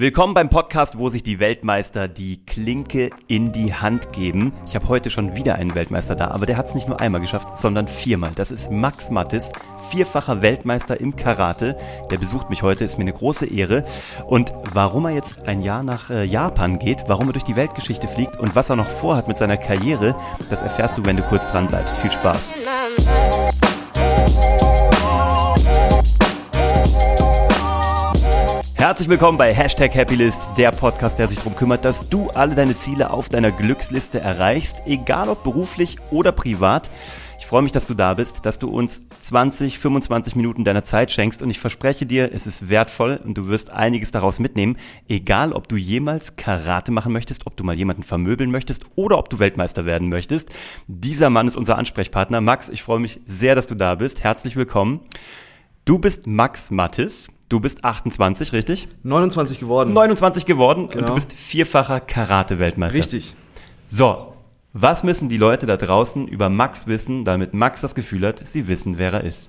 Willkommen beim Podcast, wo sich die Weltmeister die Klinke in die Hand geben. Ich habe heute schon wieder einen Weltmeister da, aber der hat es nicht nur einmal geschafft, sondern viermal. Das ist Max Mattis, vierfacher Weltmeister im Karate. Der besucht mich heute, ist mir eine große Ehre. Und warum er jetzt ein Jahr nach äh, Japan geht, warum er durch die Weltgeschichte fliegt und was er noch vorhat mit seiner Karriere, das erfährst du, wenn du kurz dran bleibst. Viel Spaß. Herzlich willkommen bei Hashtag Happylist, der Podcast, der sich darum kümmert, dass du alle deine Ziele auf deiner Glücksliste erreichst, egal ob beruflich oder privat. Ich freue mich, dass du da bist, dass du uns 20, 25 Minuten deiner Zeit schenkst und ich verspreche dir, es ist wertvoll und du wirst einiges daraus mitnehmen, egal ob du jemals Karate machen möchtest, ob du mal jemanden vermöbeln möchtest oder ob du Weltmeister werden möchtest. Dieser Mann ist unser Ansprechpartner. Max, ich freue mich sehr, dass du da bist. Herzlich willkommen. Du bist Max Mattis. Du bist 28, richtig? 29 geworden. 29 geworden genau. und du bist vierfacher Karate-Weltmeister. Richtig. So, was müssen die Leute da draußen über Max wissen, damit Max das Gefühl hat, sie wissen, wer er ist?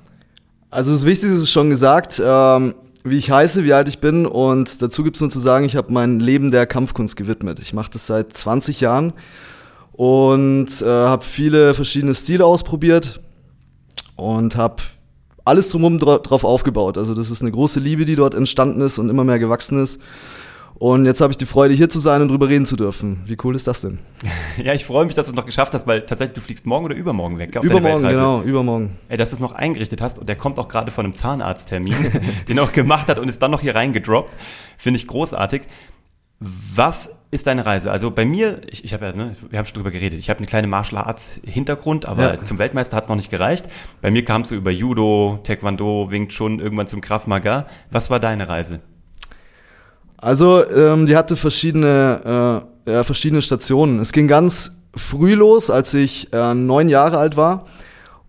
Also das Wichtigste ist schon gesagt, ähm, wie ich heiße, wie alt ich bin und dazu gibt es nur zu sagen, ich habe mein Leben der Kampfkunst gewidmet. Ich mache das seit 20 Jahren und äh, habe viele verschiedene Stile ausprobiert und habe alles drumherum drauf aufgebaut. Also das ist eine große Liebe, die dort entstanden ist und immer mehr gewachsen ist. Und jetzt habe ich die Freude, hier zu sein und drüber reden zu dürfen. Wie cool ist das denn? Ja, ich freue mich, dass du es noch geschafft hast, weil tatsächlich du fliegst morgen oder übermorgen weg. Auf übermorgen, genau, übermorgen. Ey, dass du es noch eingerichtet hast und der kommt auch gerade von einem Zahnarzttermin, den er auch gemacht hat und ist dann noch hier reingedroppt. Finde ich großartig. Was ist deine Reise? Also bei mir, ich, ich habe ja, ne, wir haben schon drüber geredet, ich habe eine kleine Martial Arts Hintergrund, aber ja. zum Weltmeister hat es noch nicht gereicht. Bei mir kam es so über Judo, Taekwondo, Wing Chun, irgendwann zum Krav Maga. Was war deine Reise? Also ähm, die hatte verschiedene, äh, ja, verschiedene Stationen. Es ging ganz früh los, als ich äh, neun Jahre alt war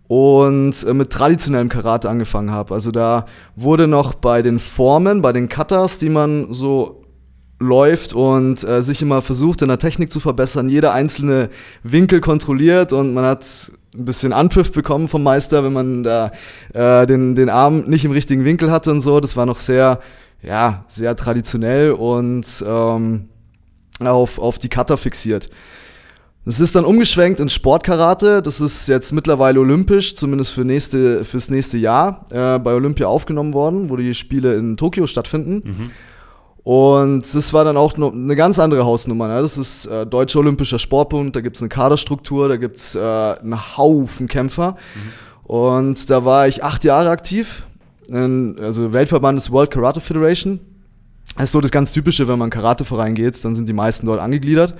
und äh, mit traditionellem Karate angefangen habe. Also da wurde noch bei den Formen, bei den Cutters, die man so läuft und äh, sich immer versucht, in der Technik zu verbessern, jeder einzelne Winkel kontrolliert und man hat ein bisschen Anpfiff bekommen vom Meister, wenn man da äh, den, den Arm nicht im richtigen Winkel hatte und so. Das war noch sehr, ja, sehr traditionell und ähm, auf, auf die Cutter fixiert. Das ist dann umgeschwenkt ins Sportkarate. Das ist jetzt mittlerweile olympisch, zumindest für nächste, fürs nächste Jahr, äh, bei Olympia aufgenommen worden, wo die Spiele in Tokio stattfinden. Mhm. Und das war dann auch eine ganz andere Hausnummer. Ne? Das ist äh, Deutscher Olympischer Sportbund, da gibt es eine Kaderstruktur, da gibt es äh, einen Haufen Kämpfer. Mhm. Und da war ich acht Jahre aktiv. In, also Weltverband ist World Karate Federation. Das ist so das ganz Typische, wenn man in Karateverein geht, dann sind die meisten dort angegliedert.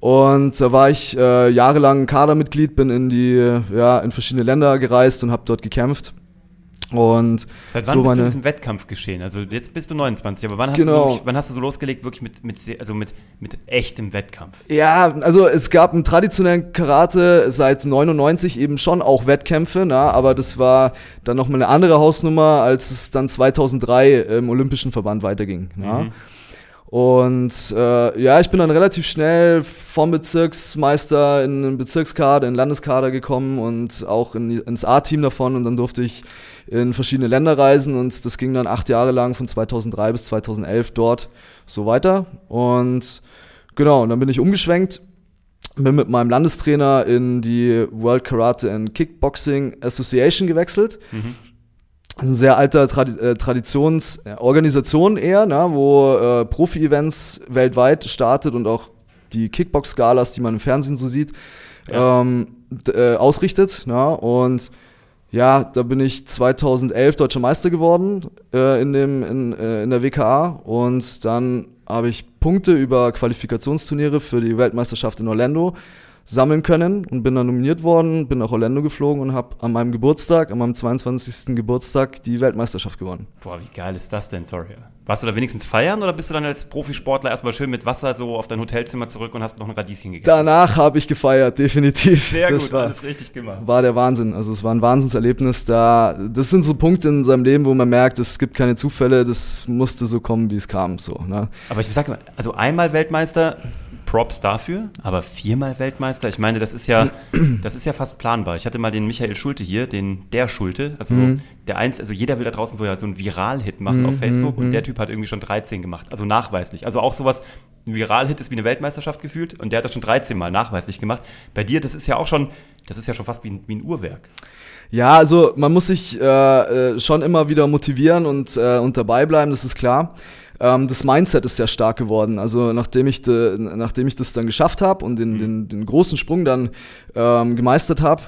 Und da war ich äh, jahrelang Kadermitglied, bin in die, ja, in verschiedene Länder gereist und habe dort gekämpft. Und Seit wann so bist meine, du im Wettkampf geschehen? Also jetzt bist du 29, aber wann hast, genau. du, so, wirklich, wann hast du so losgelegt, wirklich mit, mit, also mit, mit echtem Wettkampf? Ja, also es gab im traditionellen Karate seit 99 eben schon auch Wettkämpfe, na, aber das war dann nochmal eine andere Hausnummer, als es dann 2003 im Olympischen Verband weiterging. Na. Mhm. Und äh, ja, ich bin dann relativ schnell vom Bezirksmeister in den Bezirkskader, in den Landeskader gekommen und auch in, ins A-Team davon und dann durfte ich in verschiedene Länder reisen und das ging dann acht Jahre lang von 2003 bis 2011 dort so weiter. Und genau, und dann bin ich umgeschwenkt, bin mit meinem Landestrainer in die World Karate and Kickboxing Association gewechselt. Mhm. Eine sehr alter Tradi äh, Traditionsorganisation eher, ne, wo äh, Profi-Events weltweit startet und auch die Kickbox-Galas, die man im Fernsehen so sieht, ja. ähm, äh, ausrichtet. Ne, und ja, da bin ich 2011 deutscher Meister geworden äh, in, dem, in, äh, in der WKA und dann habe ich Punkte über Qualifikationsturniere für die Weltmeisterschaft in Orlando sammeln können und bin dann nominiert worden, bin nach Orlando geflogen und habe an meinem Geburtstag, an meinem 22. Geburtstag, die Weltmeisterschaft gewonnen. Boah, wie geil ist das denn? Sorry. Warst du da wenigstens feiern oder bist du dann als Profisportler erstmal schön mit Wasser so auf dein Hotelzimmer zurück und hast noch ein Radieschen gegessen? Danach habe ich gefeiert, definitiv. Sehr das gut, war, alles richtig gemacht. War der Wahnsinn. Also es war ein Wahnsinnserlebnis. Da, das sind so Punkte in seinem Leben, wo man merkt, es gibt keine Zufälle, das musste so kommen, wie es kam. So, ne? Aber ich sage mal, also einmal Weltmeister Props dafür, aber viermal Weltmeister, ich meine, das ist ja, das ist ja fast planbar. Ich hatte mal den Michael Schulte hier, den der Schulte, also mhm. der eins, also jeder will da draußen so, ja, so einen Viral-Hit machen mhm. auf Facebook und mhm. der Typ hat irgendwie schon 13 gemacht, also nachweislich. Also auch sowas, ein Viral-Hit ist wie eine Weltmeisterschaft gefühlt und der hat das schon 13 Mal nachweislich gemacht. Bei dir, das ist ja auch schon, das ist ja schon fast wie ein, wie ein Uhrwerk. Ja, also man muss sich äh, äh schon immer wieder motivieren und, äh, und dabei bleiben, das ist klar ähm, das Mindset ist sehr stark geworden. Also nachdem ich, de, nachdem ich das dann geschafft habe und den, mhm. den, den großen Sprung dann ähm, gemeistert habe,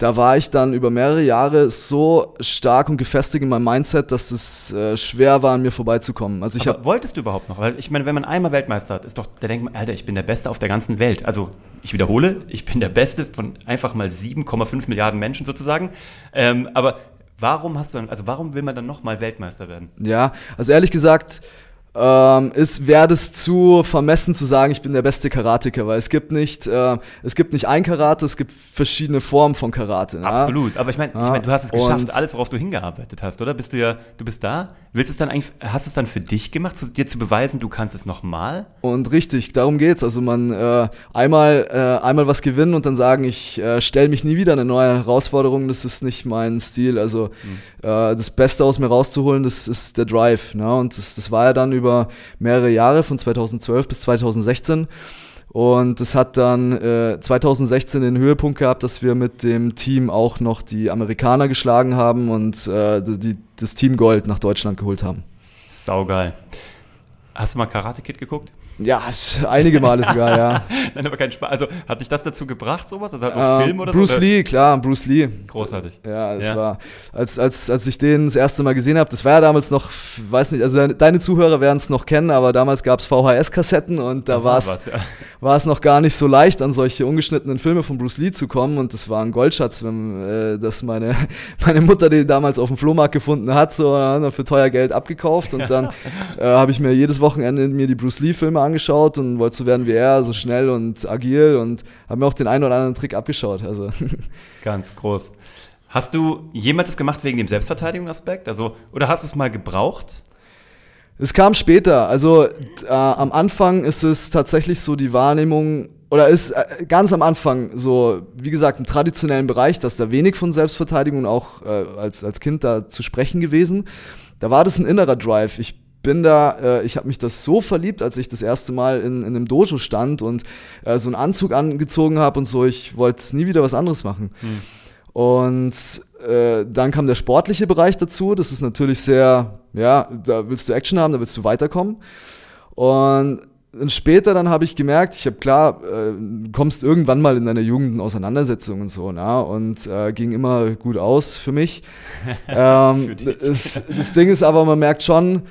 da war ich dann über mehrere Jahre so stark und gefestigt in meinem Mindset, dass es äh, schwer war, an mir vorbeizukommen. Also ich Aber hab, wolltest du überhaupt noch? Weil ich meine, wenn man einmal Weltmeister hat, ist doch, da denkt man, Alter, ich bin der Beste auf der ganzen Welt. Also ich wiederhole, ich bin der Beste von einfach mal 7,5 Milliarden Menschen sozusagen. Ähm, aber Warum hast du dann, also warum will man dann nochmal Weltmeister werden? Ja, also ehrlich gesagt, ähm, ist, wäre das zu vermessen zu sagen, ich bin der beste Karatiker, weil es gibt nicht, äh, es gibt nicht ein Karate, es gibt verschiedene Formen von Karate. Ja? Absolut, aber ich meine, ich mein, du hast es geschafft, alles, worauf du hingearbeitet hast, oder? Bist du ja, du bist da, willst es dann eigentlich, hast du es dann für dich gemacht, dir zu beweisen, du kannst es nochmal? Und richtig, darum geht's. Also man äh, einmal, äh, einmal was gewinnen und dann sagen, ich äh, stelle mich nie wieder eine neue Herausforderung, das ist nicht mein Stil. Also mhm. äh, das Beste aus mir rauszuholen, das ist der Drive. Ne? Und das, das war ja dann über mehrere Jahre, von 2012 bis 2016. Und es hat dann äh, 2016 den Höhepunkt gehabt, dass wir mit dem Team auch noch die Amerikaner geschlagen haben und äh, die, das Team Gold nach Deutschland geholt haben. Saugeil. Hast du mal Karate Kid geguckt? Ja, einige Male sogar, ja. Nein, aber kein Spaß. Also hat dich das dazu gebracht, sowas? Also halt ähm, Film oder Bruce so? Bruce Lee, klar, Bruce Lee. Großartig. Ja, es ja. war, als, als, als ich den das erste Mal gesehen habe, das war ja damals noch, weiß nicht, also deine Zuhörer werden es noch kennen, aber damals gab es VHS-Kassetten und da, war es war es noch gar nicht so leicht, an solche ungeschnittenen Filme von Bruce Lee zu kommen und das war ein Goldschatz, wenn, äh, dass meine, meine Mutter den damals auf dem Flohmarkt gefunden hat, so für teuer Geld abgekauft und dann äh, habe ich mir jedes Wochenende mir die Bruce Lee-Filme angeschaut angeschaut und wollte so werden wie er, so schnell und agil und habe mir auch den einen oder anderen Trick abgeschaut. Also. Ganz groß. Hast du jemals das gemacht wegen dem Selbstverteidigungsaspekt? Also, oder hast du es mal gebraucht? Es kam später. Also äh, am Anfang ist es tatsächlich so die Wahrnehmung, oder ist äh, ganz am Anfang so, wie gesagt, im traditionellen Bereich, dass da wenig von Selbstverteidigung auch äh, als, als Kind da zu sprechen gewesen. Da war das ein innerer Drive. Ich bin da, äh, ich habe mich das so verliebt, als ich das erste Mal in, in einem Dojo stand und äh, so einen Anzug angezogen habe und so. Ich wollte nie wieder was anderes machen. Hm. Und äh, dann kam der sportliche Bereich dazu. Das ist natürlich sehr, ja, da willst du Action haben, da willst du weiterkommen. Und und später dann habe ich gemerkt, ich habe klar, äh, kommst irgendwann mal in deiner Jugend in Auseinandersetzung und so, na, und äh, ging immer gut aus für mich. ähm, für das, das Ding ist aber, man merkt schon,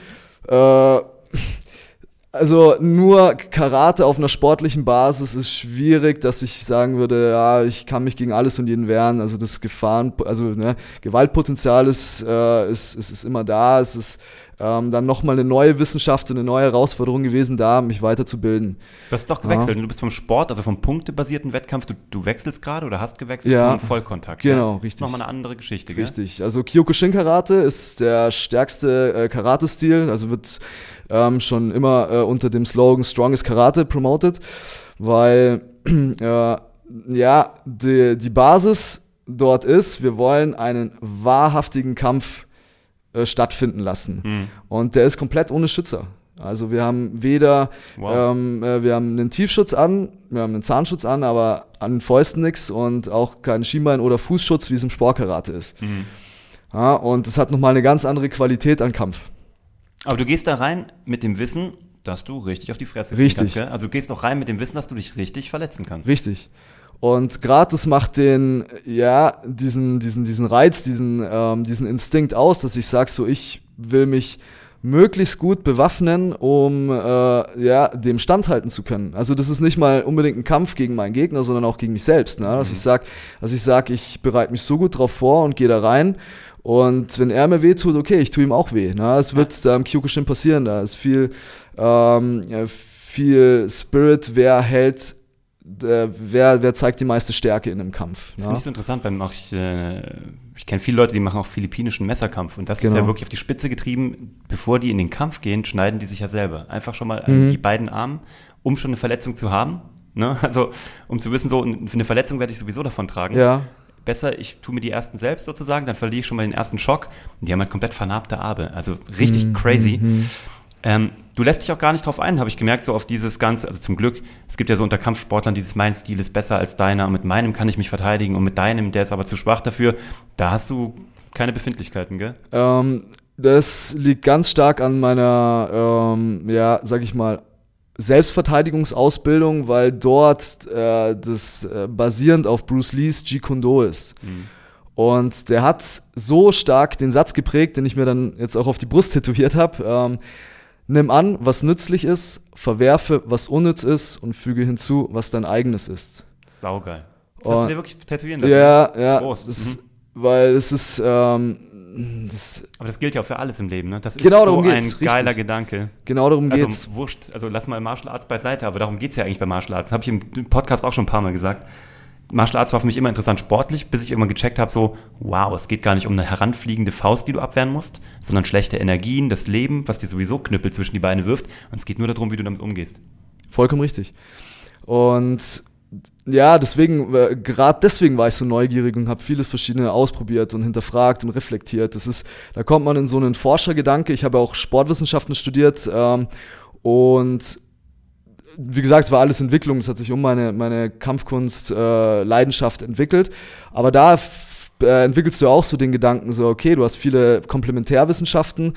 äh, also nur Karate auf einer sportlichen Basis ist schwierig, dass ich sagen würde, ja, ich kann mich gegen alles und jeden wehren. Also das Gefahren, also ne, Gewaltpotenzial ist, äh, ist, ist, ist immer da. Es ist ähm, dann nochmal eine neue Wissenschaft, eine neue Herausforderung gewesen, da mich weiterzubilden. Du hast doch gewechselt. Ja. Du bist vom Sport, also vom punktebasierten Wettkampf, du, du wechselst gerade oder hast gewechselt ja. zu Vollkontakt. Genau, ja? richtig. Nochmal eine andere Geschichte, gell? Richtig. Also Kyokushin Karate ist der stärkste äh, Karate-Stil, also wird ähm, schon immer äh, unter dem Slogan Strongest Karate promoted, weil äh, ja, die, die Basis dort ist, wir wollen einen wahrhaftigen Kampf äh, stattfinden lassen. Mhm. Und der ist komplett ohne Schützer. Also wir haben weder, wow. ähm, äh, wir haben einen Tiefschutz an, wir haben einen Zahnschutz an, aber an den Fäusten nichts und auch keinen Schienbein- oder Fußschutz, wie es im Sportkarate ist. Mhm. Ja, und es hat nochmal eine ganz andere Qualität an Kampf. Aber du gehst da rein mit dem Wissen, dass du richtig auf die Fresse richtig. kannst. Also du gehst auch rein mit dem Wissen, dass du dich richtig verletzen kannst. Richtig. Und gerade das macht den, ja, diesen, diesen, diesen Reiz, diesen, ähm, diesen Instinkt aus, dass ich sage, so ich will mich möglichst gut bewaffnen, um äh, ja, dem standhalten zu können. Also das ist nicht mal unbedingt ein Kampf gegen meinen Gegner, sondern auch gegen mich selbst. Ne? Dass mhm. ich sage, dass ich sag, ich bereite mich so gut drauf vor und gehe da rein. Und wenn er mir weh tut, okay, ich tue ihm auch weh. Ne? Es wird da im Kyokushin passieren. Da ist viel, ähm, viel Spirit, wer hält äh, wer, wer zeigt die meiste Stärke in einem Kampf. Das finde ich so interessant. Beim auch ich, äh, ich kenne viele Leute, die machen auch philippinischen Messerkampf und das genau. ist ja genau. wirklich auf die Spitze getrieben. Bevor die in den Kampf gehen, schneiden die sich ja selber. Einfach schon mal mhm. die beiden Arme, um schon eine Verletzung zu haben. Ne? Also um zu wissen, so eine Verletzung werde ich sowieso davon tragen. Ja besser, ich tue mir die ersten selbst sozusagen, dann verliere ich schon mal den ersten Schock. Und die haben halt komplett vernarbte Arme. Also richtig mm, crazy. Mm. Ähm, du lässt dich auch gar nicht drauf ein, habe ich gemerkt, so auf dieses Ganze, also zum Glück, es gibt ja so unter Kampfsportlern dieses, mein Stil ist besser als deiner und mit meinem kann ich mich verteidigen und mit deinem, der ist aber zu schwach dafür. Da hast du keine Befindlichkeiten, gell? Ähm, das liegt ganz stark an meiner, ähm, ja, sag ich mal, Selbstverteidigungsausbildung, weil dort äh, das äh, basierend auf Bruce Lees Jeet Kune Do ist. Mhm. Und der hat so stark den Satz geprägt, den ich mir dann jetzt auch auf die Brust tätowiert habe. Ähm, Nimm an, was nützlich ist, verwerfe, was unnütz ist und füge hinzu, was dein eigenes ist. Saugeil. Das hast du dir wirklich tätowieren lassen? Ja, ja. Groß. Das, mhm. Weil es ist, ähm, das Aber das gilt ja auch für alles im Leben, ne? Das ist genau so ein richtig. geiler Gedanke. Genau darum also, geht's. Also wurscht, also lass mal Martial Arts beiseite, aber darum geht es ja eigentlich bei Martial Arts. Habe ich im Podcast auch schon ein paar Mal gesagt. Martial Arts war für mich immer interessant sportlich, bis ich irgendwann gecheckt habe, so, wow, es geht gar nicht um eine heranfliegende Faust, die du abwehren musst, sondern schlechte Energien, das Leben, was dir sowieso Knüppel zwischen die Beine wirft. Und es geht nur darum, wie du damit umgehst. Vollkommen richtig. Und ja, deswegen, äh, gerade deswegen war ich so neugierig und habe vieles verschiedene ausprobiert und hinterfragt und reflektiert. Das ist, da kommt man in so einen Forschergedanke. Ich habe auch Sportwissenschaften studiert ähm, und wie gesagt, es war alles Entwicklung, es hat sich um meine, meine Kampfkunst-Leidenschaft äh, entwickelt. Aber da äh, entwickelst du auch so den Gedanken, so, okay, du hast viele Komplementärwissenschaften,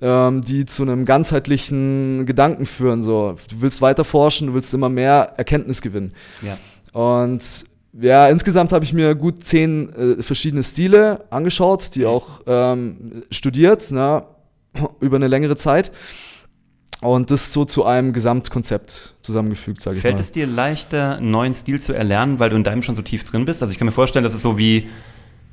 ähm, die zu einem ganzheitlichen Gedanken führen. So, du willst weiter forschen, du willst immer mehr Erkenntnis gewinnen. Ja. Und ja, insgesamt habe ich mir gut zehn äh, verschiedene Stile angeschaut, die auch ähm, studiert, na, über eine längere Zeit. Und das so zu einem Gesamtkonzept zusammengefügt, sage ich Fällt mal. Fällt es dir leichter, einen neuen Stil zu erlernen, weil du in deinem schon so tief drin bist? Also ich kann mir vorstellen, das ist so wie,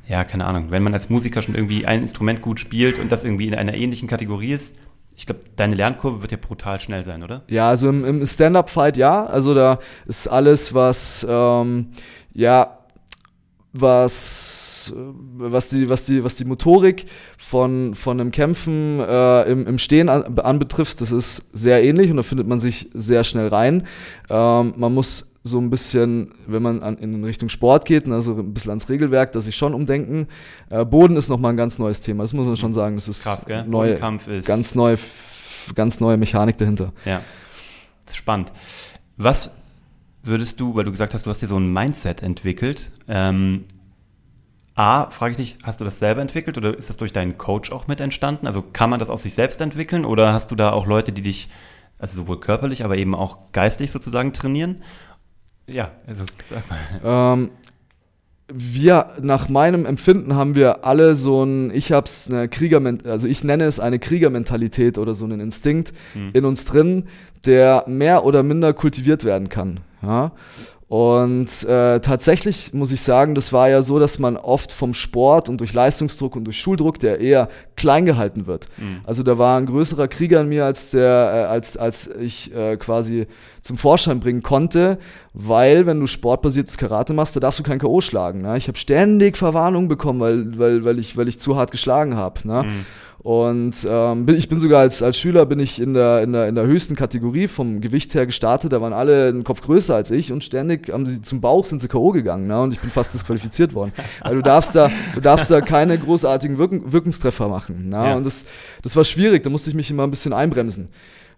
ja, keine Ahnung, wenn man als Musiker schon irgendwie ein Instrument gut spielt und das irgendwie in einer ähnlichen Kategorie ist, ich glaube, deine Lernkurve wird ja brutal schnell sein, oder? Ja, also im, im Stand-Up-Fight ja. Also da ist alles, was, ähm, ja, was, was, die, was, die, was die Motorik von, von einem Kämpfen äh, im, im Stehen an, anbetrifft, das ist sehr ähnlich und da findet man sich sehr schnell rein. Ähm, man muss so ein bisschen, wenn man an, in Richtung Sport geht, also ein bisschen ans Regelwerk, dass sich schon umdenken. Äh, Boden ist nochmal ein ganz neues Thema, das muss man schon sagen. Das ist Krass, gell? Neue, Kampf ist ganz neue, ganz neue Mechanik dahinter. Ja, spannend. Was würdest du, weil du gesagt hast, du hast dir so ein Mindset entwickelt, ähm, A, frage ich dich, hast du das selber entwickelt oder ist das durch deinen Coach auch mit entstanden? Also kann man das aus sich selbst entwickeln oder hast du da auch Leute, die dich, also sowohl körperlich, aber eben auch geistig sozusagen trainieren? Ja, also sag mal. Ähm, wir, nach meinem Empfinden haben wir alle so ein, ich hab's eine Krieger, also ich nenne es eine Kriegermentalität oder so einen Instinkt mhm. in uns drin, der mehr oder minder kultiviert werden kann. Ja? Und äh, tatsächlich muss ich sagen, das war ja so, dass man oft vom Sport und durch Leistungsdruck und durch Schuldruck, der eher klein gehalten wird. Mhm. Also da war ein größerer Krieger in mir, als der, äh, als, als ich äh, quasi zum Vorschein bringen konnte, weil wenn du sportbasiertes Karate machst, da darfst du kein K.O. schlagen. Ne? Ich habe ständig Verwarnung bekommen, weil, weil, weil, ich, weil ich zu hart geschlagen habe. Ne? Mhm. Und ähm, bin, ich bin sogar als, als Schüler bin ich in der, in, der, in der höchsten Kategorie vom Gewicht her gestartet. Da waren alle einen Kopf größer als ich und ständig haben sie zum Bauch sind sie K.O. gegangen. Ne? Und ich bin fast disqualifiziert worden. Weil du darfst da, du darfst da keine großartigen Wirken, Wirkungstreffer machen. Ne? Ja. Und das, das war schwierig, da musste ich mich immer ein bisschen einbremsen.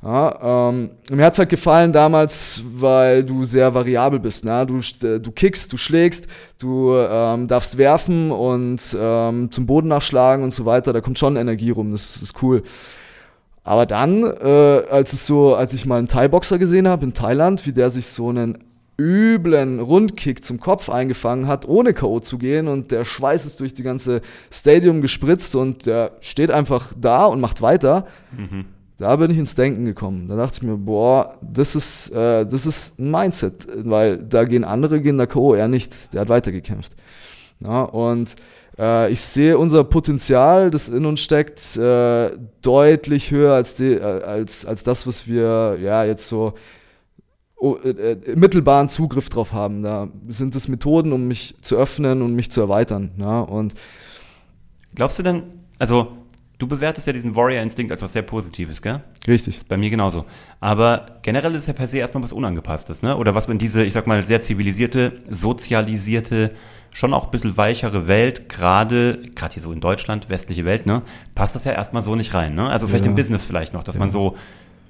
Ja, ähm, mir hat's halt gefallen damals, weil du sehr variabel bist. Ne? Du, äh, du kickst, du schlägst, du ähm, darfst werfen und ähm, zum Boden nachschlagen und so weiter. Da kommt schon Energie rum, das, das ist cool. Aber dann, äh, als es so, als ich mal einen Thai-Boxer gesehen habe in Thailand, wie der sich so einen üblen Rundkick zum Kopf eingefangen hat, ohne K.O. zu gehen und der Schweiß ist durch die ganze Stadium gespritzt und der steht einfach da und macht weiter. Mhm da bin ich ins Denken gekommen. Da dachte ich mir, boah, das ist, äh, das ist ein Mindset, weil da gehen andere, gehen da K.O., er nicht, der hat weitergekämpft. Ja, und äh, ich sehe unser Potenzial, das in uns steckt, äh, deutlich höher als, die, äh, als, als das, was wir ja jetzt so oh, äh, mittelbaren Zugriff drauf haben. Da sind es Methoden, um mich zu öffnen und mich zu erweitern. Ja? Und Glaubst du denn, also du bewertest ja diesen Warrior-Instinkt als was sehr Positives, gell? richtig. Ist bei mir genauso. Aber generell ist es ja per se erstmal was Unangepasstes, ne? Oder was in diese, ich sag mal, sehr zivilisierte, sozialisierte, schon auch ein bisschen weichere Welt, gerade, gerade hier so in Deutschland, westliche Welt, ne? Passt das ja erstmal so nicht rein, ne? Also vielleicht Ja. im Business vielleicht noch, dass man so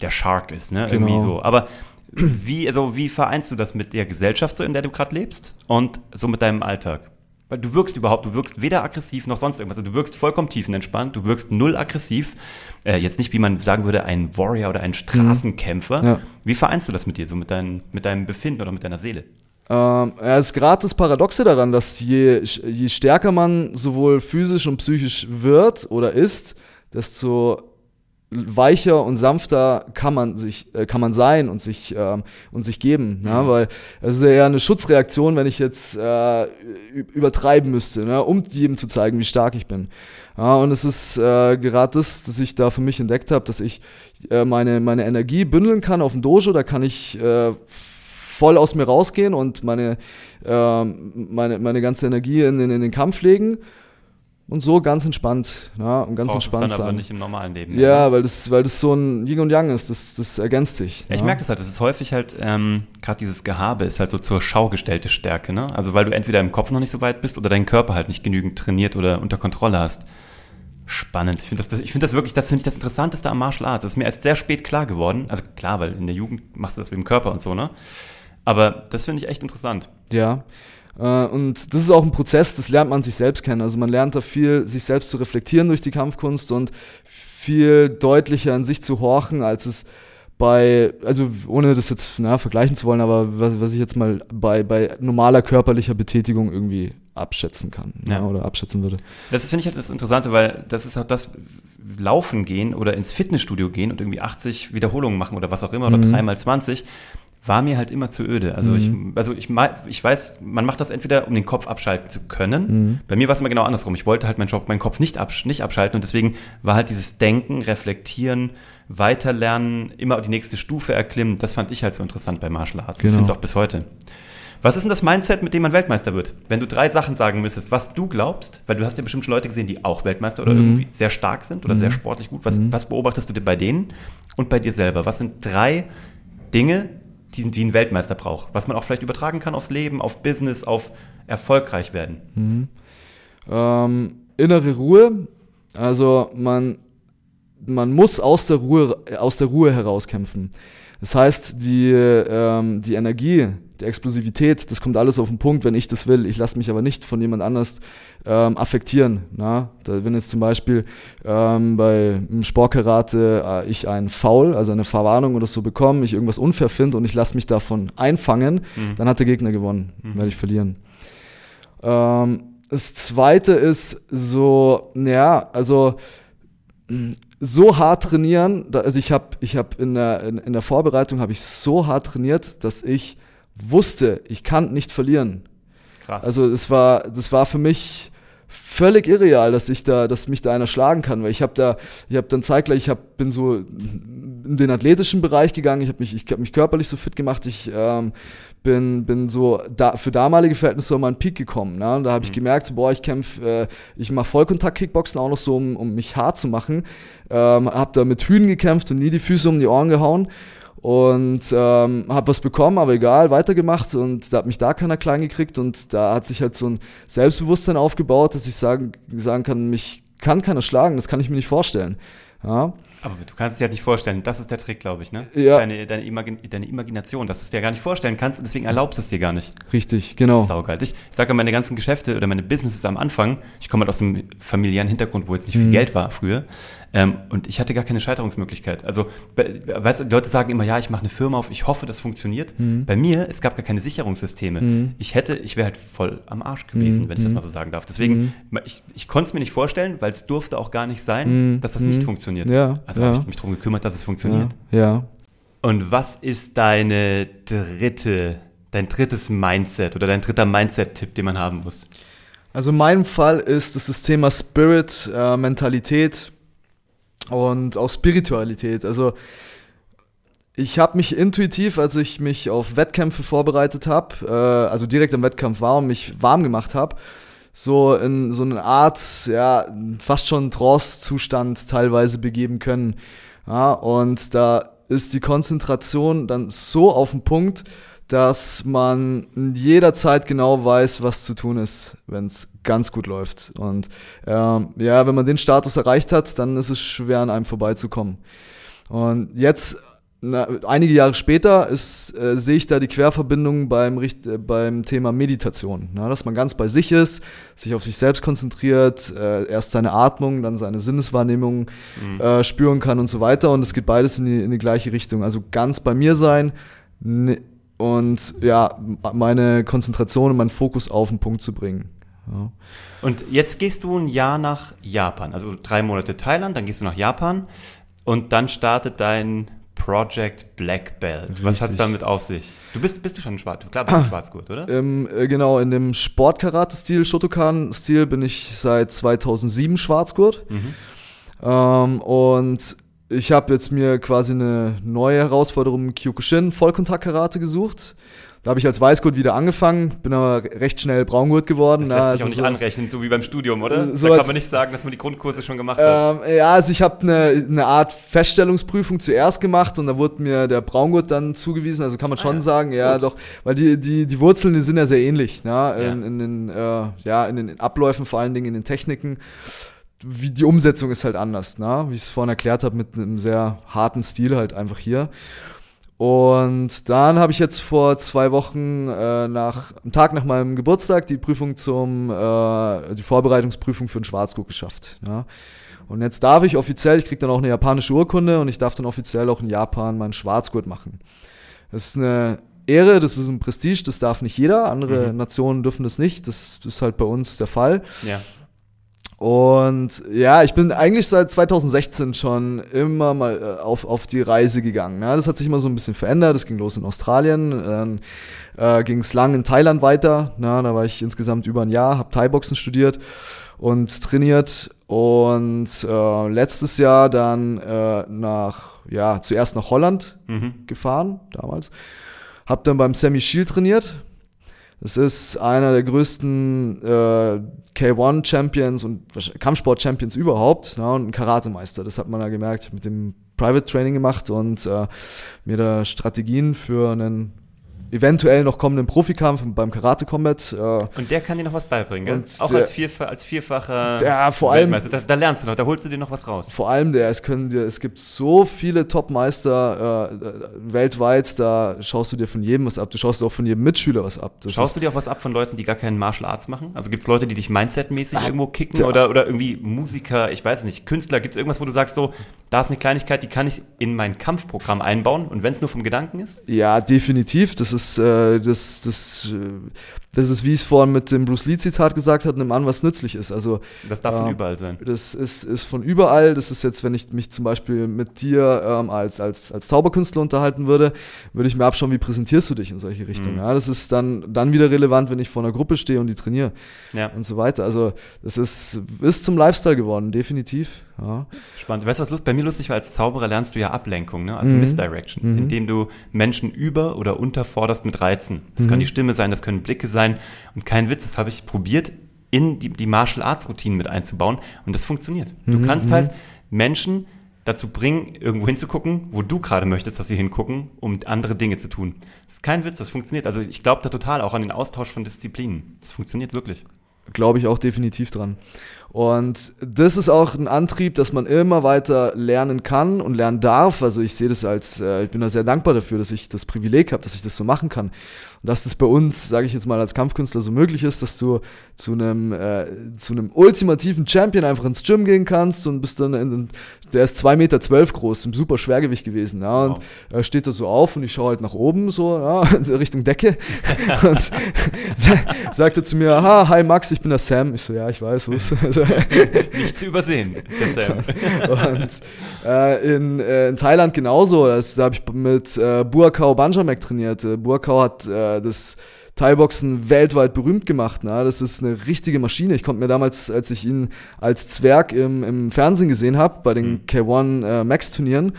der Shark ist, ne? Irgendwie Genau. so. Aber wie, also wie vereinst du das mit der Gesellschaft, so in der du gerade lebst und so mit deinem Alltag? Weil du wirkst überhaupt, du wirkst weder aggressiv noch sonst irgendwas. Also du wirkst vollkommen tiefenentspannt, du wirkst null aggressiv. Äh, jetzt nicht, wie man sagen würde, ein Warrior oder ein Straßenkämpfer. Ja. Wie vereinst du das mit dir, so mit, dein, mit deinem Befinden oder mit deiner Seele? Ähm, ja, es ist gerade das Paradoxe daran, dass je, je stärker man sowohl physisch und psychisch wird oder ist, desto weicher und sanfter kann man sich äh, kann man sein und sich ähm, und sich geben ja, weil es ist ja eher eine Schutzreaktion wenn ich jetzt äh, übertreiben müsste ne, um jedem zu zeigen wie stark ich bin. Ja, und es ist äh, gerade das dass ich da für mich entdeckt habe dass ich äh, meine meine Energie bündeln kann auf dem Dojo. Da kann ich äh, voll aus mir rausgehen und meine, ähm, meine, meine ganze Energie in, den- in den Kampf legen und so ganz entspannt, ja, und ganz Brauchst es entspannt dann aber sein. nicht im normalen Leben. Ja, ne? weil das, weil das so ein Yin und Yang ist, das, das ergänzt sich. Ja, ich merke das halt, das ist häufig halt, ähm, gerade dieses Gehabe ist halt so zur Schau gestellte Stärke, ne? Also weil du entweder im Kopf noch nicht so weit bist oder deinen Körper halt nicht genügend trainiert oder unter Kontrolle hast. Spannend. Ich finde das, das, ich finde das wirklich, das finde ich das Interessanteste am Martial Arts. Das ist mir erst sehr spät klar geworden. Also klar, weil in der Jugend machst du das mit dem Körper und so, ne? Aber das finde ich echt interessant. Ja. Äh, Und das ist auch ein Prozess, das lernt man sich selbst kennen. Also man lernt da viel, sich selbst zu reflektieren durch die Kampfkunst und viel deutlicher an sich zu horchen, als es bei, also ohne das jetzt na, vergleichen zu wollen, aber was, was ich jetzt mal bei, bei normaler körperlicher Betätigung irgendwie abschätzen kann Ja. ja. oder abschätzen würde. Das finde ich halt das Interessante, weil das ist halt das Laufen gehen oder ins Fitnessstudio gehen und irgendwie 80 Wiederholungen machen oder was auch immer oder Mhm. 3 mal 20 war mir halt immer zu öde. Also ich, also ich, ich weiß, man macht das entweder, um den Kopf abschalten zu können. Mhm. Bei mir war es immer genau andersrum. Ich wollte halt meinen, Job, meinen Kopf nicht, absch nicht abschalten und deswegen war halt dieses Denken, Reflektieren, Weiterlernen, immer die nächste Stufe erklimmen. Das fand ich halt so interessant bei Martial Arts. Ich Genau. finde es auch bis heute. Was ist denn das Mindset, mit dem man Weltmeister wird? Wenn du drei Sachen sagen müsstest, was du glaubst, weil du hast ja bestimmt schon Leute gesehen, die auch Weltmeister oder irgendwie sehr stark sind oder sehr sportlich gut. Was, was beobachtest du dir bei denen und bei dir selber? Was sind drei Dinge, die, die ein Weltmeister braucht? Was man auch vielleicht übertragen kann aufs Leben, auf Business, auf erfolgreich werden? Ähm, innere Ruhe, also man, man muss aus der Ruhe, aus der Ruhe herauskämpfen. Das heißt, die, ähm, die Energie, die Explosivität, das kommt alles auf den Punkt, wenn ich das will. Ich lasse mich aber nicht von jemand anders ähm, affektieren. Na? Da, wenn jetzt zum Beispiel ähm, bei Sportkarate äh, ich einen Foul, also eine Verwarnung oder so bekomme, ich irgendwas unfair finde und ich lasse mich davon einfangen, dann hat der Gegner gewonnen, werde ich verlieren. Ähm, das zweite ist so, ja, also so hart trainieren, also ich habe ich hab in, der, in, in der Vorbereitung habe ich so hart trainiert, dass ich wusste, ich kann nicht verlieren. Krass. Also es war, das war für mich völlig irreal, dass ich da, dass mich da einer schlagen kann, weil ich habe da, ich habe dann zeitgleich, ich hab, bin so in den athletischen Bereich gegangen, ich habe mich, ich habe mich körperlich so fit gemacht, ich ähm, bin, bin so da, für damalige Verhältnisse so an meinen Peak gekommen. Ne? Und da habe ich gemerkt, so, boah, ich kämpfe, äh, ich mache Vollkontakt-Kickboxen auch noch so, um, um mich hart zu machen. Ähm, habe da mit Hühnen gekämpft und nie die Füße um die Ohren gehauen und ähm, habe was bekommen, aber egal, weitergemacht und da hat mich da keiner klein gekriegt und da hat sich halt so ein Selbstbewusstsein aufgebaut, dass ich sagen, sagen kann, mich kann keiner schlagen, das kann ich mir nicht vorstellen. Ja, Aber du kannst es dir halt nicht vorstellen. Das ist der Trick, glaube ich, ne? Ja. Deine, deine, Imagin deine Imagination, dass du es dir gar nicht vorstellen kannst und deswegen erlaubst es dir gar nicht. richtig, genau. Saugeil. Ich, ich sage ja, meine ganzen Geschäfte oder meine Businesses am Anfang, ich komme halt aus einem familiären Hintergrund, wo jetzt nicht viel Mhm. Geld war früher. Ähm, und ich hatte gar keine Scheiterungsmöglichkeit. Also, weißt du, Leute sagen immer, ja, ich mache eine Firma auf, ich hoffe, das funktioniert. Mhm. Bei mir, es gab gar keine Sicherungssysteme. Ich hätte, ich wäre halt voll am Arsch gewesen, Mhm. wenn ich das mal so sagen darf. Deswegen, ich, ich konnte es mir nicht vorstellen, weil es durfte auch gar nicht sein, dass das nicht funktioniert. Mhm. Ja, Also ja. habe ich mich darum gekümmert, dass es Ja, funktioniert. ja. Und was ist deine dritte, dein drittes Mindset oder dein dritter Mindset-Tipp, den man haben muss? Also in meinem Fall ist es das Thema Spirit, äh, Mentalität und auch Spiritualität. Also Ich habe mich intuitiv, als ich mich auf Wettkämpfe vorbereitet habe, äh, also direkt am Wettkampf war und mich warm gemacht habe, so in so eine Art, ja, fast schon Trance-Zustand teilweise begeben können. Ja, und da ist die Konzentration dann so auf den Punkt, dass man jederzeit genau weiß, was zu tun ist, wenn es ganz gut läuft. Und ähm, ja, wenn man den Status erreicht hat, dann ist es schwer, an einem vorbeizukommen. Und jetzt na, einige Jahre später ist, äh, sehe ich da die Querverbindung beim, äh, beim Thema Meditation. Na, dass man ganz bei sich ist, sich auf sich selbst konzentriert, äh, erst seine Atmung, dann seine Sinneswahrnehmung mhm. äh, spüren kann und so weiter. Und es geht beides in die, in die gleiche Richtung. Also ganz bei mir sein ne, und ja, meine Konzentration und meinen Fokus auf den Punkt zu bringen. Ja. Und jetzt gehst du ein Jahr nach Japan, also drei Monate Thailand, dann gehst du nach Japan und dann startet dein Project Black Belt. Richtig. Was hat es damit auf sich? Du bist, bist du schon ein Schwarz, klar bist du ein Schwarzgurt, oder? Ähm, äh, genau, in dem Sportkarate-Stil, Shotokan-Stil bin ich seit 2007 Schwarzgurt. Mhm. Ähm, und ich habe jetzt mir quasi eine neue Herausforderung im Kyokushin Vollkontakt-Karate gesucht. Da habe ich als Weißgurt wieder angefangen, bin aber recht schnell Braungurt geworden. Das lässt sich also auch nicht so, anrechnen, so wie beim Studium, oder? So da kann man nicht sagen, dass man die Grundkurse schon gemacht hat. Ähm, ja, also ich habe eine, eine Art Feststellungsprüfung zuerst gemacht und da wurde mir der Braungurt dann zugewiesen. Also kann man ah, schon ja. sagen, ja Gut. doch, weil die, die, die Wurzeln, die sind ja sehr ähnlich, ne? ja. In, in, den, äh, ja, in den Abläufen, vor allen Dingen in den Techniken wie die Umsetzung ist halt anders, ne? wie ich es vorhin erklärt habe, mit einem sehr harten Stil halt einfach hier. Und dann habe ich jetzt vor zwei Wochen äh, nach einem Tag nach meinem Geburtstag die Prüfung zum äh, die Vorbereitungsprüfung für den Schwarzgurt geschafft. Ja. Und jetzt darf ich offiziell, ich kriege dann auch eine japanische Urkunde und ich darf dann offiziell auch in Japan meinen Schwarzgurt machen. Das ist eine Ehre, das ist ein Prestige, das darf nicht jeder. Andere mhm. Nationen dürfen das nicht. Das, das ist halt bei uns der Fall. Ja. Und ja, ich bin eigentlich seit 2016 schon immer mal äh, auf, auf die Reise gegangen. Ja, das hat sich immer so ein bisschen verändert. Das ging los in Australien, dann äh, ging es lang in Thailand weiter. Ja, da war ich insgesamt über ein Jahr, habe Thai-Boxen studiert und trainiert. Und äh, letztes Jahr dann äh, nach, ja, zuerst nach Holland mhm. gefahren, damals. Hab dann beim Sammy Shield trainiert, es ist einer der größten äh, K1-Champions und Kampfsport-Champions überhaupt ja, und ein Karatemeister. Das hat man ja gemerkt. Mit dem Private Training gemacht und äh, mir da Strategien für einen eventuell noch kommenden Profikampf beim Karate Combat. Äh, und der kann dir noch was beibringen, gell? Auch der, als, vierfach, als vierfacher der, vor allem, da, da, lernst du noch, da holst du dir noch was raus. Vor allem der, es können dir, es gibt so viele Top-Meister äh, weltweit, da schaust du dir von jedem was ab. Du schaust dir auch von jedem Mitschüler was ab. Das schaust du dir auch was ab von Leuten, die gar keinen Martial Arts machen? Also gibt es Leute, die dich mindsetmäßig ah, irgendwo kicken oder, oder irgendwie Musiker, ich weiß nicht, Künstler, gibt es irgendwas, wo du sagst so, da ist eine Kleinigkeit, die kann ich in mein Kampfprogramm einbauen und wenn es nur vom Gedanken ist? Ja, definitiv. Das ist äh, das das, das, äh, das ist, wie es vorhin mit dem Bruce Lee-Zitat gesagt hat, einem an, was nützlich ist. Also, das darf äh, von überall sein. Das ist, ist von überall. Das ist jetzt, wenn ich mich zum Beispiel mit dir ähm, als, als, als Zauberkünstler unterhalten würde, würde ich mir abschauen, wie präsentierst du dich in solche Richtungen. Mhm. Ja, das ist dann, dann wieder relevant, wenn ich vor einer Gruppe stehe und die trainiere ja. und so weiter. Also das ist, ist zum Lifestyle geworden, definitiv. Ja. Spannend. Weißt du, was bei mir lustig war? Als Zauberer lernst du ja Ablenkung, ne? also mhm. Misdirection, mhm. indem du Menschen über- oder unterforderst mit Reizen. Das mhm. kann die Stimme sein, das können Blicke sein. Und kein Witz, das habe ich probiert, in die, die Martial Arts Routinen mit einzubauen. Und das funktioniert. Du mhm. kannst halt mhm. Menschen dazu bringen, irgendwo hinzugucken, wo du gerade möchtest, dass sie hingucken, um andere Dinge zu tun. Das ist kein Witz, das funktioniert. Also ich glaube da total auch an den Austausch von Disziplinen. Das funktioniert wirklich. Glaube ich auch definitiv dran. Und das ist auch ein Antrieb, dass man immer weiter lernen kann und lernen darf. Also ich sehe das als, äh, ich bin da sehr dankbar dafür, dass ich das Privileg habe, dass ich das so machen kann. Und dass das bei uns, sage ich jetzt mal, als Kampfkünstler so möglich ist, dass du zu einem, äh, zu einem ultimativen Champion einfach ins Gym gehen kannst und bist dann, in, der ist zwei Meter zwölf groß, ein super Schwergewicht gewesen. Ja, und wow. äh, steht da so auf und ich schaue halt nach oben, so ja, Richtung Decke. und sagte zu mir, aha, hi Max, ich bin der Sam. Ich so, ja, ich weiß, wo ist. Nicht zu übersehen, der Sam. und äh, in, äh, in Thailand genauso. Das, da habe ich mit äh, Buakau Banjamek trainiert. Äh, Buakau hat äh, das Thai-Boxen weltweit berühmt gemacht. Ne? Das ist eine richtige Maschine. Ich konnte mir damals, als ich ihn als Zwerg im, im Fernsehen gesehen habe, bei den mhm. K1 äh, Max-Turnieren,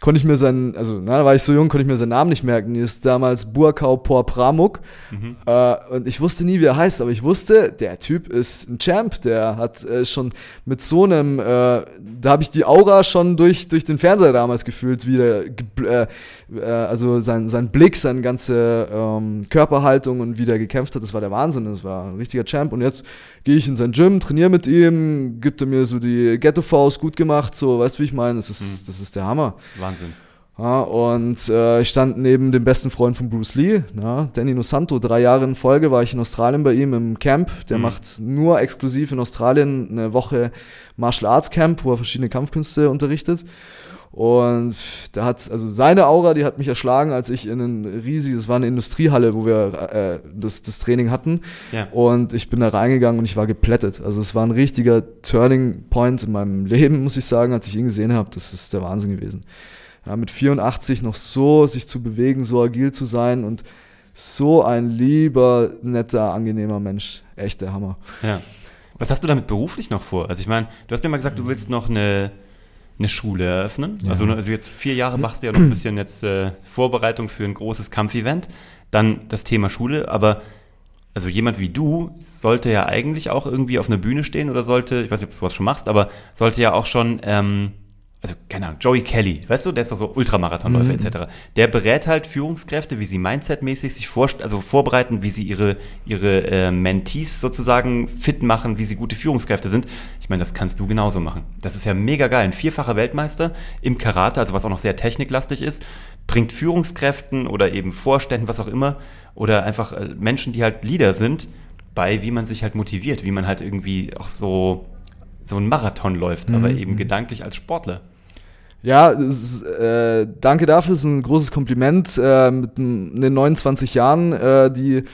konnte ich mir seinen, also na, da war ich so jung, konnte ich mir seinen Namen nicht merken. Die ist damals Burkau Por Pramuk. Mhm. Äh, und ich wusste nie, wie er heißt, aber ich wusste, der Typ ist ein Champ, der hat äh, schon mit so einem, äh, da habe ich die Aura schon durch, durch den Fernseher damals gefühlt, wie der, äh, äh, also sein, sein Blick, seine ganze ähm, Körperhaltung und wie der gekämpft hat, das war der Wahnsinn, das war ein richtiger Champ. Und jetzt gehe ich in sein Gym, trainiere mit ihm, gibt er mir so die Ghetto-Faust gut gemacht, so, weißt du, wie ich meine? Das ist, mhm. das ist der Hammer. Wahnsinn. Ja, und äh, ich stand neben dem besten Freund von Bruce Lee, ja, Danny Nosanto. Drei Jahre in Folge war ich in Australien bei ihm im Camp. Der mhm. macht nur exklusiv in Australien eine Woche Martial Arts Camp, wo er verschiedene Kampfkünste unterrichtet. Und da hat, also seine Aura, die hat mich erschlagen, als ich in ein riesiges, es war eine Industriehalle, wo wir äh, das, das Training hatten. Ja. Und ich bin da reingegangen und ich war geplättet. Also es war ein richtiger Turning Point in meinem Leben, muss ich sagen, als ich ihn gesehen habe. Das ist der Wahnsinn gewesen. Ja, mit 84 noch so sich zu bewegen, so agil zu sein und so ein lieber, netter, angenehmer Mensch. Echt der Hammer. Ja. Was hast du damit beruflich noch vor? Also ich meine, du hast mir mal gesagt, du willst noch eine eine Schule eröffnen. Ja. Also, also jetzt vier Jahre machst du ja noch ein bisschen jetzt äh, Vorbereitung für ein großes Kampfevent. Dann das Thema Schule, aber also jemand wie du sollte ja eigentlich auch irgendwie auf einer Bühne stehen oder sollte, ich weiß nicht, ob du sowas schon machst, aber sollte ja auch schon ähm, also keine Ahnung, Joey Kelly, weißt du, der ist doch so Ultramarathonläufer mhm. etc. Der berät halt Führungskräfte, wie sie mindsetmäßig sich vor, also vorbereiten, wie sie ihre, ihre äh, Mentees sozusagen fit machen, wie sie gute Führungskräfte sind. Ich meine, das kannst du genauso machen. Das ist ja mega geil. Ein vierfacher Weltmeister im Karate, also was auch noch sehr techniklastig ist, bringt Führungskräften oder eben Vorständen, was auch immer, oder einfach äh, Menschen, die halt Leader sind, bei, wie man sich halt motiviert, wie man halt irgendwie auch so so einen Marathon läuft, mhm. aber eben gedanklich als Sportler. Ja, ist, äh, danke dafür, ist ein großes Kompliment. Äh, mit den 29 Jahren, äh, die,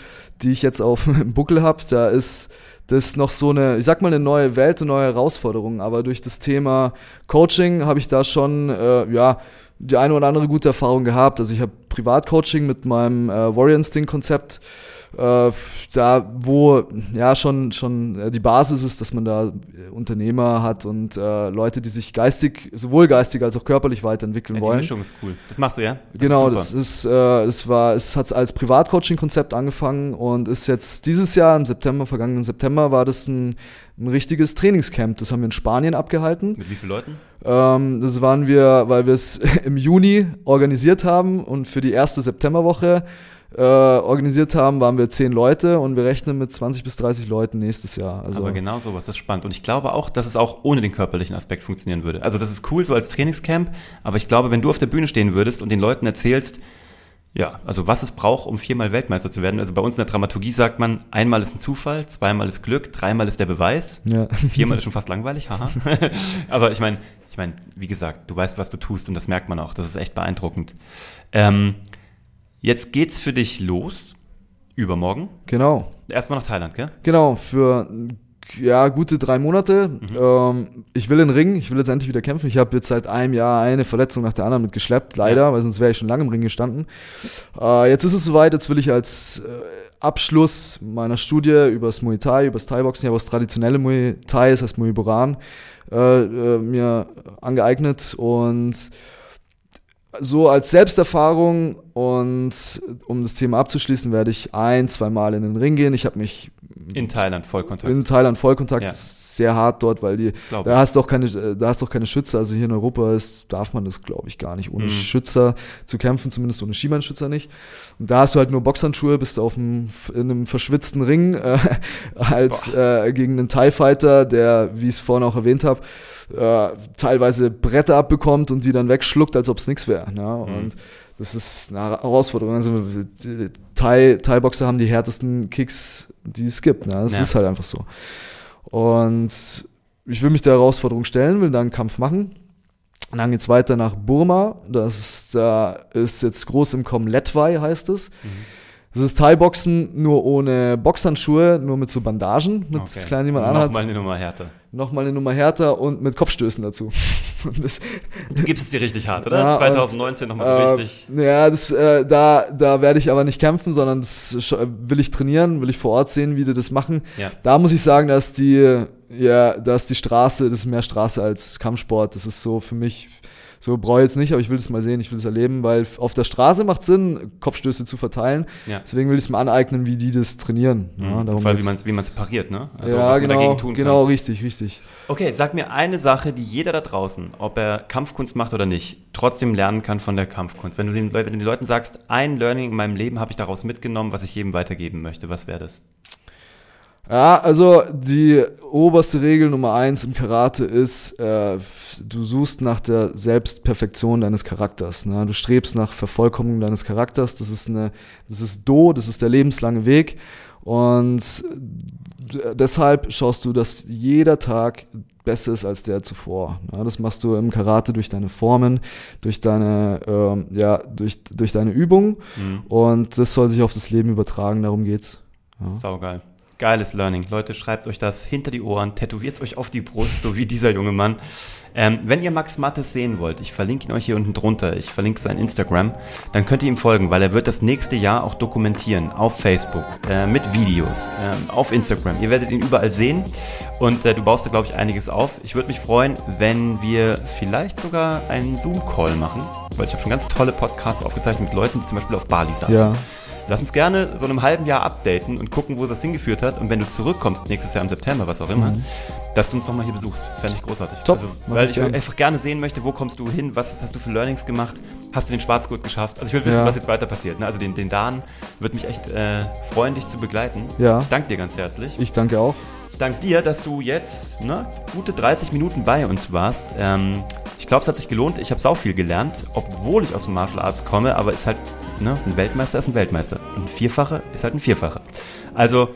die ich jetzt auf dem Buckel habe, da ist das noch so eine, ich sag mal, eine neue Welt, eine neue Herausforderung. Aber durch das Thema Coaching habe ich da schon, äh, ja, die eine oder andere gute Erfahrung gehabt. Also ich habe Privatcoaching mit meinem äh, Warrior Instinct Konzept äh, da wo ja schon, schon äh, die Basis ist, dass man da äh, Unternehmer hat und äh, Leute, die sich geistig, sowohl geistig als auch körperlich weiterentwickeln ja, die wollen. Die Mischung ist cool. Das machst du, ja? Das genau, ist das ist, äh, das war, es hat als Privatcoaching-Konzept angefangen und ist jetzt dieses Jahr, im September, vergangenen September, war das ein, ein richtiges Trainingscamp. Das haben wir in Spanien abgehalten. Mit wie vielen Leuten? Ähm, das waren wir, weil wir es im Juni organisiert haben und für die erste Septemberwoche äh, organisiert haben, waren wir zehn Leute und wir rechnen mit 20 bis 30 Leuten nächstes Jahr. Also Aber genau sowas, das ist spannend. Und ich glaube auch, dass es auch ohne den körperlichen Aspekt funktionieren würde. Also das ist cool so als Trainingscamp, aber ich glaube, wenn du auf der Bühne stehen würdest und den Leuten erzählst, ja, also was es braucht, um viermal Weltmeister zu werden. Also bei uns in der Dramaturgie sagt man, einmal ist ein Zufall, zweimal ist Glück, dreimal ist der Beweis, ja. viermal ist schon fast langweilig, haha. Aber ich meine, ich meine, wie gesagt, du weißt, was du tust und das merkt man auch. Das ist echt beeindruckend. Ähm, Jetzt geht's für dich los. Übermorgen. Genau. Erstmal nach Thailand, gell? Genau, für ja, gute drei Monate. Mhm. Ähm, ich will in den Ring, ich will jetzt endlich wieder kämpfen. Ich habe jetzt seit einem Jahr eine Verletzung nach der anderen mitgeschleppt, leider, ja. weil sonst wäre ich schon lange im Ring gestanden. Äh, jetzt ist es soweit, jetzt will ich als äh, Abschluss meiner Studie über das Muay Thai, über das Thai-Boxen, habe das traditionelle Muay Thai, das heißt Muay Boran, äh, äh, mir angeeignet und so als Selbsterfahrung und um das Thema abzuschließen, werde ich ein, zwei Mal in den Ring gehen. Ich habe mich in Thailand Vollkontakt. In Thailand Vollkontakt ja. ist sehr hart dort, weil die glaube da hast du auch keine da hast auch keine Schützer, also hier in Europa ist, darf man das glaube ich gar nicht ohne mhm. Schützer zu kämpfen, zumindest ohne Schienbeinschützer nicht. Und da hast du halt nur Boxhandschuhe, bist du auf einem in einem verschwitzten Ring äh, als äh, gegen einen Thai Fighter, der wie ich es vorhin auch erwähnt habe, äh, teilweise Bretter abbekommt und die dann wegschluckt, als ob es nichts wäre. Ne? Mhm. Und das ist eine Herausforderung. Also, Thai, Thai-Boxer haben die härtesten Kicks, die es gibt. Ne? Das ja. ist halt einfach so. Und ich will mich der Herausforderung stellen, will dann einen Kampf machen. Und dann geht es weiter nach Burma. Das ist, da ist jetzt groß im Kommen Letwai, heißt es. Mhm. Das ist Thai-Boxen nur ohne Boxhandschuhe, nur mit so Bandagen, mit okay. kleinen, die man anhat. Nochmal eine Nummer härter. Nochmal eine Nummer härter und mit Kopfstößen dazu. das, du gibst es dir richtig hart, oder? Ja, 2019 nochmal so äh, richtig. Ja, das, äh, da, da werde ich aber nicht kämpfen, sondern das will ich trainieren, will ich vor Ort sehen, wie die das machen. Ja. Da muss ich sagen, dass die, ja, dass die Straße, das ist mehr Straße als Kampfsport. Das ist so für mich so brauche ich jetzt nicht, aber ich will es mal sehen, ich will es erleben, weil auf der Straße macht Sinn, Kopfstöße zu verteilen. Ja. Deswegen will ich es mir aneignen, wie die das trainieren. Ja, Mhm. darum Vor allem, geht's. wie man es pariert, ne? Also, ja, was man genau, dagegen tun genau, richtig, richtig. Okay, sag mir eine Sache, die jeder da draußen, ob er Kampfkunst macht oder nicht, trotzdem lernen kann von der Kampfkunst. Wenn du den, wenn du den Leuten sagst, ein Learning in meinem Leben habe ich daraus mitgenommen, was ich jedem weitergeben möchte, was wäre das? Ja, also die oberste Regel Nummer eins im Karate ist, äh, du suchst nach der Selbstperfektion deines Charakters. Ne? Du strebst nach Vervollkommnung deines Charakters. Das ist eine, das ist Do, das ist der lebenslange Weg. Und d- deshalb schaust du, dass jeder Tag besser ist als der zuvor. Ja, das machst du im Karate durch deine Formen, durch deine, ähm, ja, durch, durch deine Übungen. Mhm. Und das soll sich auf das Leben übertragen. Darum geht's. Ja. Saugeil. Geiles Learning. Leute, schreibt euch das hinter die Ohren, tätowiert euch auf die Brust, so wie dieser junge Mann. Ähm, wenn ihr Max Mattes sehen wollt, ich verlinke ihn euch hier unten drunter, ich verlinke sein Instagram, dann könnt ihr ihm folgen, weil er wird das nächste Jahr auch dokumentieren auf Facebook, äh, mit Videos, ähm, auf Instagram. Ihr werdet ihn überall sehen und äh, du baust da, glaube ich, einiges auf. Ich würde mich freuen, wenn wir vielleicht sogar einen Zoom-Call machen, weil ich habe schon ganz tolle Podcasts aufgezeichnet mit Leuten, die zum Beispiel auf Bali saßen. Ja. Lass uns gerne so in einem halben Jahr updaten und gucken, wo das hingeführt hat. Und wenn du zurückkommst, nächstes Jahr im September, was auch immer, dass du uns nochmal hier besuchst. Fände ich großartig. Mhm. Top, Also, weil ich ich einfach gerne sehen möchte, wo kommst du hin, was hast du für Learnings gemacht, hast du den Schwarzgurt geschafft. Also ich will wissen, Ja. was jetzt weiter passiert. Ne? Also den, den Dan wird mich echt äh, freuen, dich zu begleiten. Ja. Ich danke dir ganz herzlich. Ich danke auch. Ich danke dir, dass du jetzt ne, gute 30 Minuten bei uns warst. Ähm, ich glaube, es hat sich gelohnt. Ich habe sau viel gelernt, obwohl ich aus dem Martial Arts komme, aber ist halt, ne, ein Weltmeister ist ein Weltmeister. Ein Vierfacher ist halt ein Vierfacher. Also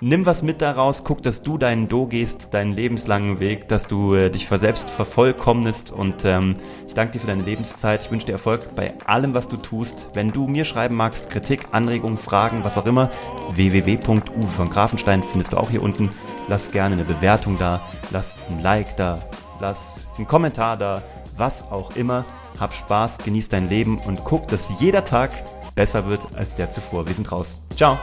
nimm was mit daraus, guck, dass du deinen Do gehst, deinen lebenslangen Weg, dass du äh, dich selbst vervollkommnest und ähm, ich danke dir für deine Lebenszeit. Ich wünsche dir Erfolg bei allem, was du tust. Wenn du mir schreiben magst, Kritik, Anregungen, Fragen, was auch immer, www.uwe von Grafenstein findest du auch hier unten. Lass gerne eine Bewertung da, lass ein Like da, lass einen Kommentar da, was auch immer. Hab Spaß, genieß dein Leben und guck, dass jeder Tag besser wird als der zuvor. Wir sind raus. Ciao.